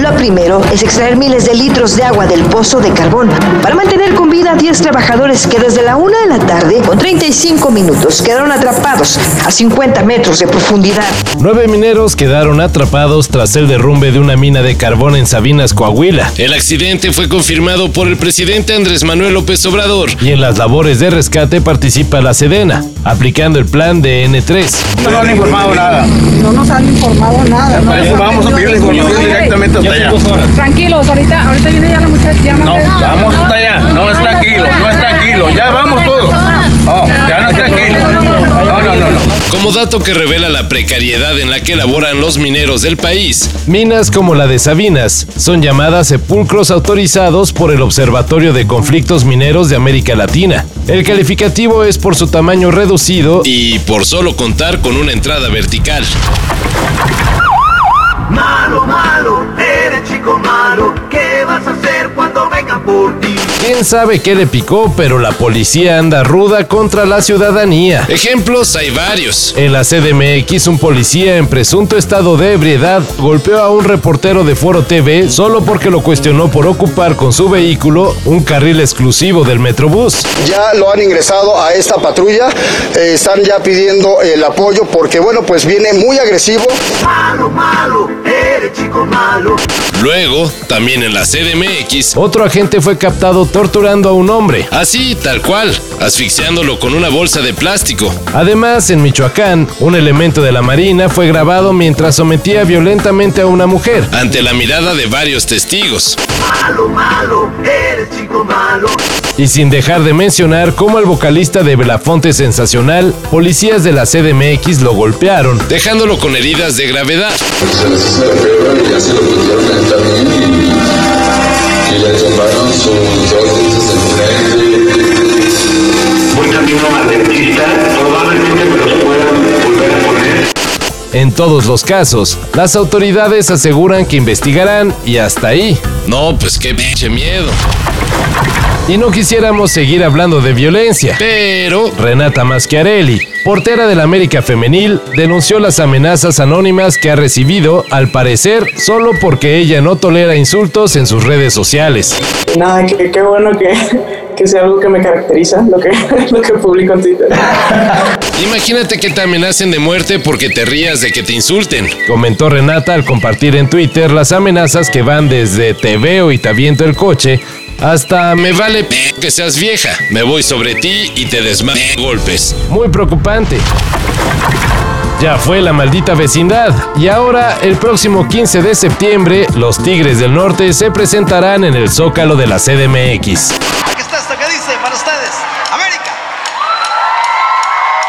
Lo primero es extraer miles de litros de agua del pozo de carbón para mantener con vida a 10 trabajadores que desde la 1 de la tarde, con 35 minutos, quedaron atrapados a 50 metros de profundidad. Nueve mineros quedaron atrapados tras el derrumbe de una mina de carbón en Sabinas, Coahuila. El accidente fue confirmado por el presidente Andrés Manuel López Obrador. Y en las labores de rescate participa la Sedena, aplicando el plan de N3. No nos han informado nada. No nos han informado nada. No, vamos a pedir la información directamente hasta allá. Tranquilos, ahorita, ahorita viene ya la muchacha. No, vamos hasta allá. No es tranquilo, no es tranquilo. Ya vamos todos. No, ya no es tranquilo. No, no, no, no. Como dato que revela la precariedad en la que laboran los mineros del país, Minas como la de Sabinas son llamadas sepulcros autorizados por el Observatorio de Conflictos Mineros de América Latina. El calificativo es por su tamaño reducido y por solo contar con una entrada vertical. Malo, malo, eres Quién sabe qué le picó, pero la policía anda ruda contra la ciudadanía. Ejemplos hay varios. En la CDMX, un policía en presunto estado de ebriedad golpeó a un reportero de Foro TV solo porque lo cuestionó por ocupar con su vehículo un carril exclusivo del Metrobús. Ya lo han ingresado a esta patrulla, eh, están ya pidiendo el apoyo porque bueno, pues viene muy agresivo. Malo, malo, chico malo. Luego, también en la CDMX, Otro agente fue captado torturando a un hombre. así tal cual, asfixiándolo con una bolsa de plástico. Además, en Michoacán, un elemento de la Marina fue grabado mientras sometía violentamente a una mujer. Ante la mirada de varios testigos. Malo, malo, eres chico malo. Y sin dejar de mencionar cómo el vocalista de Belafonte Sensacional, policías de la CDMX lo golpearon. dejándolo con heridas de gravedad. se les hizo la prueba y ya se lo pudieron calentar bien y, y le tumbaron sus dos dientes enfrente. Voy camino al dentista. Probablemente me los puedan volver a poner. En todos los casos, las autoridades aseguran que investigarán y hasta ahí. No, pues qué pinche miedo. Y no quisiéramos seguir hablando de violencia. Pero Renata Maschiarelli, portera del América Femenil, denunció las amenazas anónimas que ha recibido, al parecer, solo porque ella no tolera insultos en sus redes sociales. Nada, qué, bueno que, que sea algo que me caracteriza, lo que, lo que publico en Twitter. imagínate que te amenacen de muerte porque te rías de que te insulten. Comentó Renata al compartir en Twitter las amenazas que van desde te veo y te aviento el coche hasta Me vale p que seas vieja. Me voy sobre ti y te desma golpes. muy preocupante. Ya fue la maldita vecindad y ahora el próximo 15 de septiembre los Tigres del Norte se presentarán en el Zócalo de la CDMX.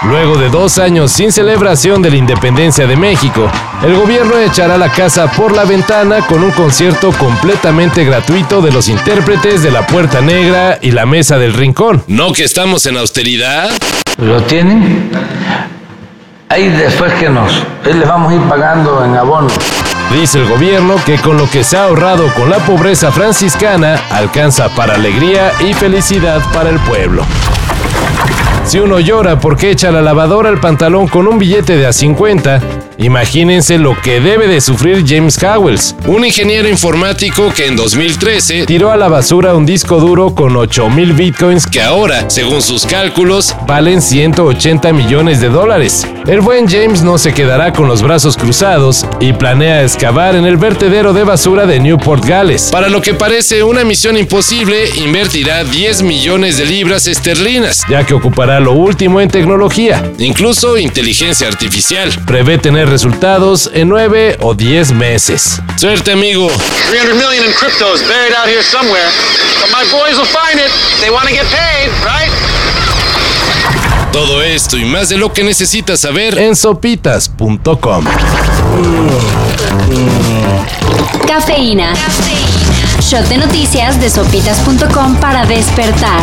Luego de dos años sin celebración de la independencia de México, el gobierno echará la casa por la ventana con un concierto completamente gratuito de los intérpretes de La Puerta Negra y La Mesa del Rincón. ¿No que estamos en austeridad? lo tienen. Ahí después que nos ahí les vamos a ir pagando en abono. Dice el gobierno que con lo que se ha ahorrado con la pobreza franciscana alcanza para alegría y felicidad para el pueblo. Si uno llora porque echa la lavadora al pantalón con un billete de a 50, imagínense lo que debe de sufrir James Howells. Un ingeniero informático que en 2013 Tiró a la basura un disco duro con 8000 bitcoins que ahora, según sus cálculos, valen 180 millones de dólares. El buen James no se quedará con los brazos cruzados y planea excavar en el vertedero de basura de Newport, Gales. para lo que parece una misión imposible, invertirá 10 millones de libras esterlinas, ya que ocupará lo último en tecnología. incluso inteligencia artificial. Prevé tener resultados en 9 o 10 meses. Suerte, amigo. 300 million in crypto is buried out here somewhere. But my boys will find it. They want to get paid, right? Todo esto y más de lo que necesitas saber En sopitas.com. Cafeína. Shot de noticias de sopitas.com para despertar.